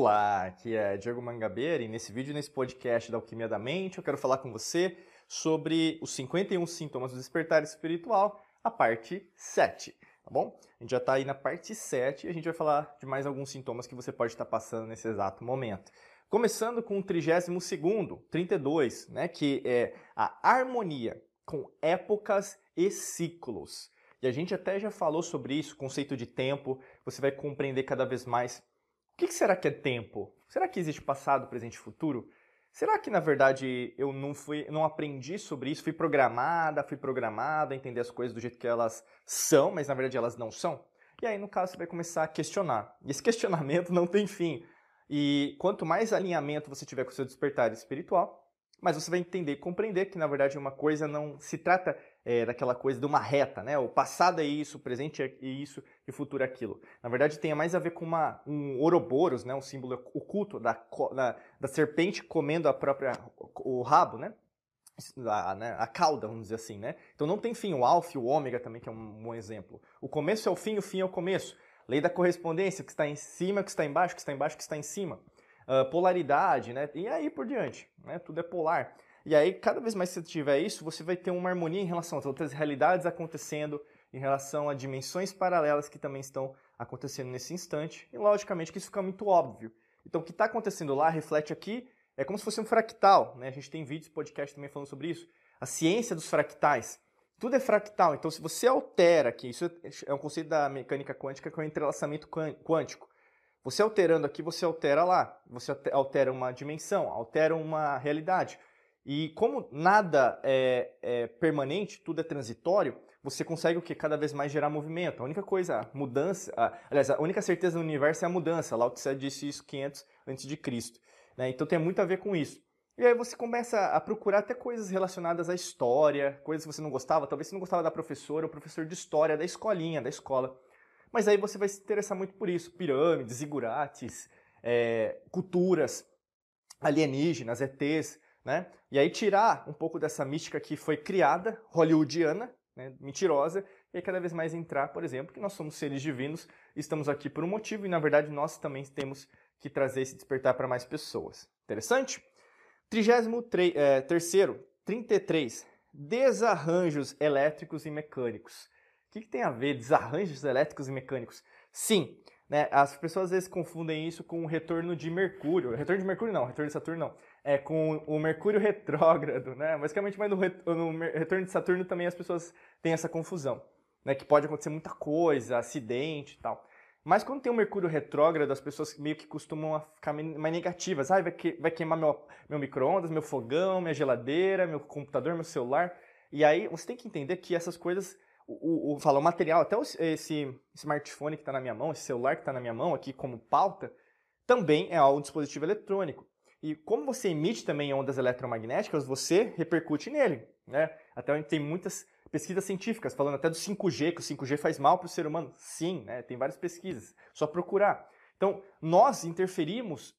Olá, aqui é Diego Mangabeira e nesse vídeo, nesse podcast da Alquimia da Mente, eu quero falar com você sobre os 51 sintomas do despertar espiritual, a parte 7, tá bom? A gente já está aí na parte 7 e a gente vai falar de mais alguns sintomas que você pode estar passando nesse exato momento. Começando com o 32º, 32, né, que é a harmonia com épocas e ciclos. E a gente até já falou sobre isso, conceito de tempo, você vai compreender cada vez mais. O que será que é tempo? Será que existe passado, presente e futuro? Será que na verdade eu não fui, não aprendi sobre isso, fui programada, fui programada a entender as coisas do jeito que elas são, mas na verdade elas não são? E aí no caso você vai começar a questionar. E esse questionamento não tem fim. E quanto mais alinhamento você tiver com o seu despertar espiritual, mais você vai entender e compreender que na verdade uma coisa não se trata é, daquela coisa de uma reta, né? O passado é isso, o presente é isso e o futuro é aquilo. Na verdade, tem mais a ver com uma, um Ouroboros, né? Um símbolo oculto da, da, da serpente comendo a própria o rabo, né? A, né? a cauda, vamos dizer assim, né? Então não tem fim. O alfa e o ômega também, que é um bom exemplo. O começo é o fim, o fim é o começo. Lei da correspondência, que está em cima, que está embaixo, que está embaixo, que está em cima. Uh, polaridade, né? E aí por diante, né? Tudo é polar. E aí, cada vez mais que você tiver isso, você vai ter uma harmonia em relação a outras realidades acontecendo, em relação a dimensões paralelas que também estão acontecendo nesse instante. E, logicamente, que isso fica muito óbvio. Então, o que está acontecendo lá reflete aqui, é como se fosse um fractal. Né? A gente tem vídeos, podcast também falando sobre isso. A ciência dos fractais. Tudo é fractal. Então, se você altera aqui, isso é um conceito da mecânica quântica que é o entrelaçamento quântico. Você alterando aqui, você altera lá. Você altera uma dimensão, altera uma realidade. E como nada é, é, permanente, tudo é transitório, você consegue o que? Cada vez mais gerar movimento. A única coisa, a mudança, a, aliás, a única certeza do universo é a mudança. Lao Tse disse isso 500 antes de Cristo. Né? Então tem muito a ver com isso. E aí você começa a procurar até coisas relacionadas à história, coisas que você não gostava. Talvez você não gostava da professora ou professor de história da escolinha, da escola. Mas aí você vai se interessar muito por isso. Pirâmides, zigurates, é, culturas alienígenas, ETs né? E aí tirar um pouco dessa mística que foi criada, hollywoodiana, né, mentirosa, e cada vez mais entrar, por exemplo, que nós somos seres divinos, estamos aqui por um motivo e na verdade nós também temos que trazer esse despertar para mais pessoas. Interessante? 33 é, terceiro, 33. Desarranjos elétricos e mecânicos. O que, que tem a ver desarranjos elétricos e mecânicos? Sim, né, as pessoas às vezes confundem isso com o retorno de Mercúrio. Retorno de Mercúrio não, retorno de Saturno não é, com o Mercúrio retrógrado, né? Basicamente, mas no, no retorno de Saturno também as pessoas têm essa confusão, né? Que pode acontecer muita coisa, acidente e tal. Mas quando tem o Mercúrio retrógrado, as pessoas meio que costumam ficar mais negativas. Ah, vai, que, vai queimar meu, meu micro-ondas, meu fogão, minha geladeira, meu computador, meu celular. E aí você tem que entender que essas coisas, o, o, fala, o material, até esse smartphone que está na minha mão, esse celular que está na minha mão aqui como pauta, também é um dispositivo eletrônico. E como você emite também ondas eletromagnéticas, você repercute nele. Né? Até onde tem muitas pesquisas científicas falando até do 5G, que o 5G faz mal para o ser humano. Sim, né? tem várias pesquisas. Só procurar. Então, nós interferimos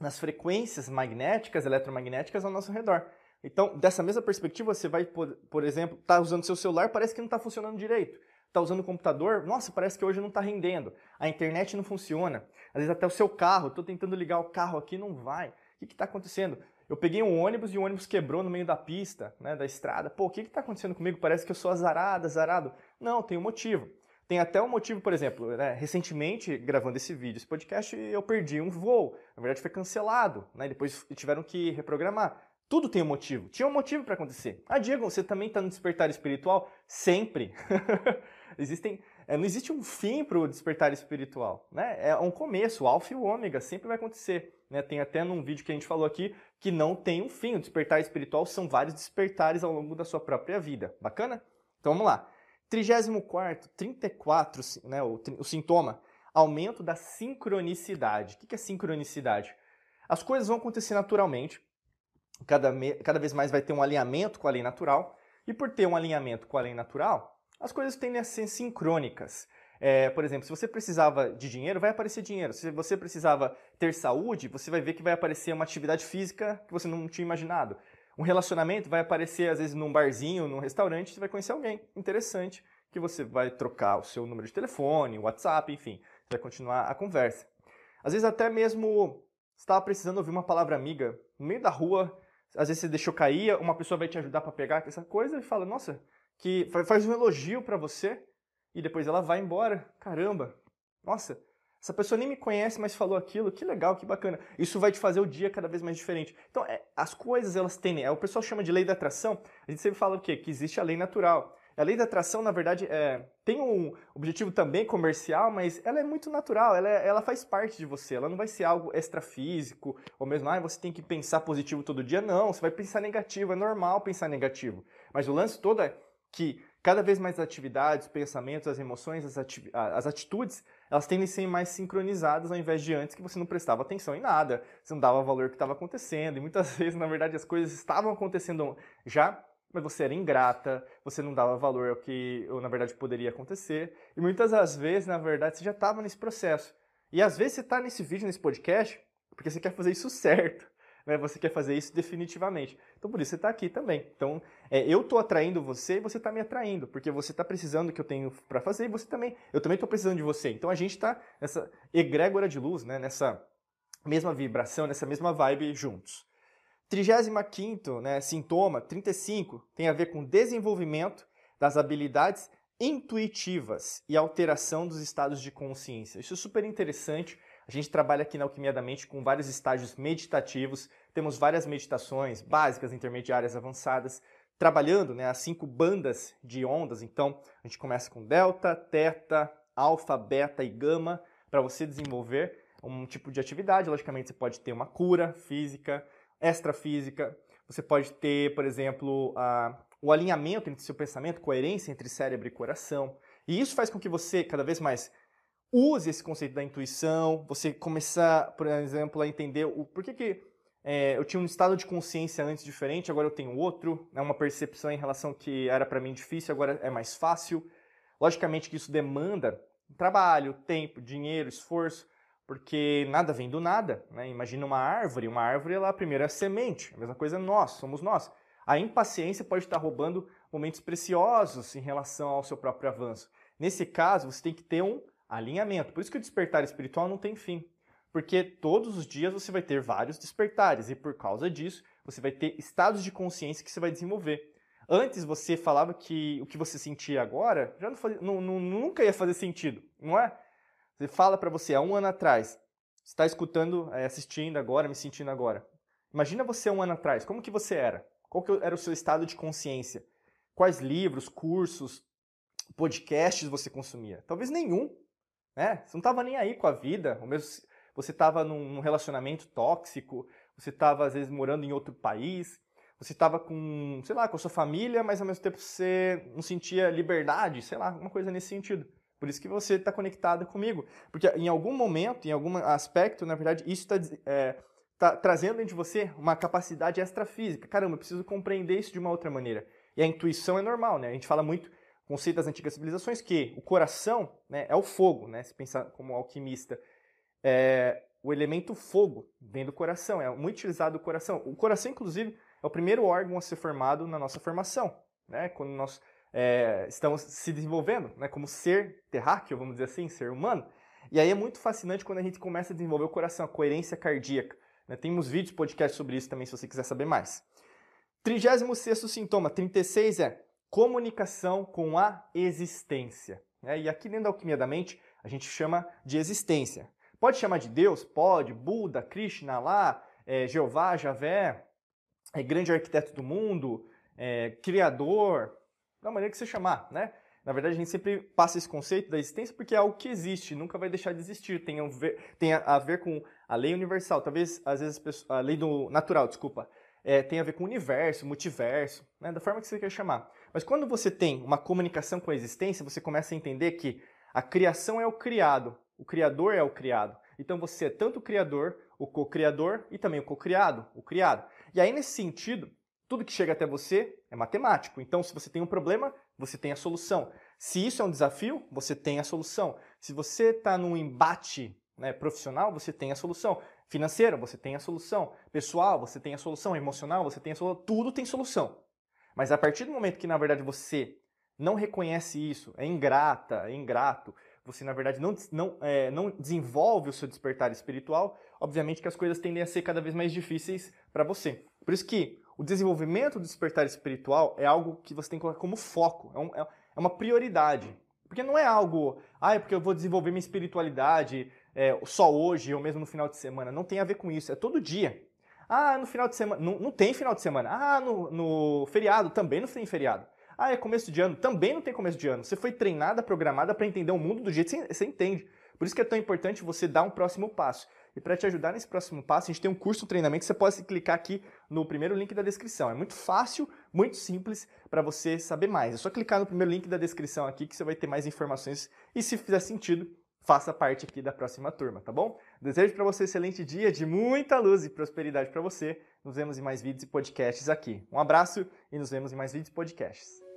nas frequências magnéticas, eletromagnéticas ao nosso redor. Então, dessa mesma perspectiva, você vai, por, por exemplo, estar tá usando seu celular, parece que não está funcionando direito. Está usando o computador, nossa, parece que hoje não está rendendo. A internet não funciona. Às vezes até o seu carro, estou tentando ligar o carro aqui, não vai. O que está acontecendo? Eu peguei um ônibus e o ônibus quebrou no meio da pista, né, da estrada. Pô, o que está acontecendo comigo? Parece que eu sou azarado, azarado. Não, tem um motivo. Tem até um motivo, por exemplo, né, recentemente, gravando esse vídeo, esse podcast, eu perdi um voo. Na verdade, foi cancelado. Né, depois tiveram que reprogramar. Tudo tem um motivo. Tinha um motivo para acontecer. Ah, Diego, você também está no despertar espiritual? Sempre. Existem é, não existe um fim para o despertar espiritual, né? É um começo, o alfa e o ômega sempre vai acontecer. Né? Tem até num vídeo que a gente falou aqui que não tem um fim. O despertar espiritual são vários despertares ao longo da sua própria vida. Bacana? Então vamos lá. 34, 34, né, o, o sintoma, aumento da sincronicidade. O que é sincronicidade? As coisas vão acontecer naturalmente, cada, cada vez mais vai ter um alinhamento com a lei natural, e por ter um alinhamento com a lei natural, as coisas tendem a ser sincrônicas. É, por exemplo, se você precisava de dinheiro, vai aparecer dinheiro. Se você precisava ter saúde, você vai ver que vai aparecer uma atividade física que você não tinha imaginado. Um relacionamento vai aparecer, às vezes, num barzinho, num restaurante, você vai conhecer alguém interessante que você vai trocar o seu número de telefone, WhatsApp, enfim, vai continuar a conversa. Às vezes até mesmo estava precisando ouvir uma palavra amiga no meio da rua, às vezes você deixou cair, uma pessoa vai te ajudar para pegar essa coisa e fala: "Nossa, que faz um elogio para você" e depois ela vai embora. Caramba. Nossa, essa pessoa nem me conhece, mas falou aquilo, que legal, que bacana. Isso vai te fazer o dia cada vez mais diferente. Então, é, as coisas, elas têm, é, o pessoal chama de lei da atração, a gente sempre fala o quê? Que existe a lei natural. A lei da atração, na verdade, é, tem um objetivo também comercial, mas ela é muito natural, ela, é, ela faz parte de você, ela não vai ser algo extrafísico, ou mesmo, ah, você tem que pensar positivo todo dia. Não, você vai pensar negativo, é normal pensar negativo. Mas o lance todo é que cada vez mais as atividades, pensamentos, as emoções, as, ati as atitudes, elas tendem a ser mais sincronizadas ao invés de antes que você não prestava atenção em nada, você não dava valor ao que estava acontecendo, e muitas vezes, na verdade, as coisas estavam acontecendo já, mas você era ingrata, você não dava valor ao que, na verdade, poderia acontecer, e muitas das vezes, na verdade, você já estava nesse processo. E às vezes você está nesse vídeo, nesse podcast, porque você quer fazer isso certo né, você quer fazer isso definitivamente. Então, por isso você está aqui também. Então, é, eu estou atraindo você e você está me atraindo, porque você está precisando do que eu tenho para fazer e você também. Eu também estou precisando de você. Então, a gente está nessa egrégora de luz, né, nessa mesma vibração, nessa mesma vibe juntos. 35 né, sintoma, 35, tem a ver com desenvolvimento das habilidades intuitivas e alteração dos estados de consciência. Isso é super interessante a gente trabalha aqui na Alquimia da Mente com vários estágios meditativos, temos várias meditações básicas, intermediárias, avançadas, trabalhando né, as cinco bandas de ondas. Então, a gente começa com delta, teta, alfa, beta e gama, para você desenvolver um tipo de atividade. Logicamente, você pode ter uma cura física, extrafísica, você pode ter, por exemplo, a, o alinhamento entre seu pensamento, coerência entre cérebro e coração. E isso faz com que você cada vez mais use esse conceito da intuição, você começar, por exemplo, a entender o porquê que é, eu tinha um estado de consciência antes diferente, agora eu tenho outro, é uma percepção em relação que era para mim difícil, agora é mais fácil. Logicamente que isso demanda trabalho, tempo, dinheiro, esforço, porque nada vem do nada. Né? Imagina uma árvore, uma árvore ela primeiro é semente, a mesma coisa nós, somos nós. A impaciência pode estar roubando momentos preciosos em relação ao seu próprio avanço. Nesse caso, você tem que ter um alinhamento. Por isso que o despertar espiritual não tem fim. Porque todos os dias você vai ter vários despertares e por causa disso você vai ter estados de consciência que você vai desenvolver. Antes você falava que o que você sentia agora já não, fazia, não, não nunca ia fazer sentido, não é? Você fala para você há um ano atrás, está escutando, eh, assistindo agora, me sentindo agora. Imagina você um ano atrás, como que você era? Qual que era o seu estado de consciência? Quais livros, cursos, podcasts você consumia? Talvez nenhum. Né? Você não estava nem aí com a vida, mesmo você estava num relacionamento tóxico, você estava às vezes morando em outro país, você estava com, sei lá, com a sua família, mas ao mesmo tempo você não sentia liberdade, sei lá, uma coisa nesse sentido. Por isso que você está conectado comigo. Porque em algum momento, em algum aspecto, na verdade, isso está é, tá trazendo dentro de você uma capacidade extrafísica. Caramba, eu preciso compreender isso de uma outra maneira. E a intuição é normal, né? A gente fala muito conceito das antigas civilizações que o coração né, é o fogo, né? Se pensar como alquimista, é, o elemento fogo vem do coração, é muito utilizado o coração. O coração, inclusive, é o primeiro órgão a ser formado na nossa formação, né? Quando nós é, estamos se desenvolvendo, né? Como ser terráqueo, vamos dizer assim, ser humano. E aí é muito fascinante quando a gente começa a desenvolver o coração, a coerência cardíaca. Né? Temos vídeos, podcasts sobre isso também, se você quiser saber mais. 36 sintoma, 36 é comunicação com a existência. Né? E aqui dentro da alquimia da mente, a gente chama de existência. Pode chamar de Deus? Pode. Buda, Krishna, Allah, é, Jeová, Javé, é, grande arquiteto do mundo, é, criador, da maneira que você chamar, né? Na verdade, a gente sempre passa esse conceito da existência porque é algo que existe, nunca vai deixar de existir. Tem a ver, tem a ver com a lei universal, talvez, às vezes, a lei do natural, desculpa, é, tem a ver com o universo, multiverso, né? da forma que você quer chamar. Mas quando você tem uma comunicação com a existência, você começa a entender que a criação é o criado, o criador é o criado. Então você é tanto o criador, o co-criador e também o co-criado, o criado. E aí, nesse sentido, tudo que chega até você é matemático. Então, se você tem um problema, você tem a solução. Se isso é um desafio, você tem a solução. Se você está num embate né, profissional, você tem a solução. Financeira, você tem a solução. Pessoal, você tem a solução. Emocional, você tem a solução. Tudo tem solução. Mas a partir do momento que, na verdade, você não reconhece isso, é ingrata, é ingrato, você na verdade não, não, é, não desenvolve o seu despertar espiritual, obviamente que as coisas tendem a ser cada vez mais difíceis para você. Por isso que o desenvolvimento do despertar espiritual é algo que você tem que colocar como foco, é, um, é, é uma prioridade. Porque não é algo, ah, é porque eu vou desenvolver minha espiritualidade é, só hoje ou mesmo no final de semana. Não tem a ver com isso, é todo dia. Ah, no final de semana. Não, não tem final de semana. Ah, no, no feriado também não tem feriado. Ah, é começo de ano. Também não tem começo de ano. Você foi treinada, programada para entender o mundo do jeito que você entende. Por isso que é tão importante você dar um próximo passo. E para te ajudar nesse próximo passo, a gente tem um curso de treinamento que você pode clicar aqui no primeiro link da descrição. É muito fácil, muito simples para você saber mais. É só clicar no primeiro link da descrição aqui que você vai ter mais informações. E se fizer sentido, faça parte aqui da próxima turma, tá bom? Desejo para você um excelente dia de muita luz e prosperidade para você. Nos vemos em mais vídeos e podcasts aqui. Um abraço e nos vemos em mais vídeos e podcasts.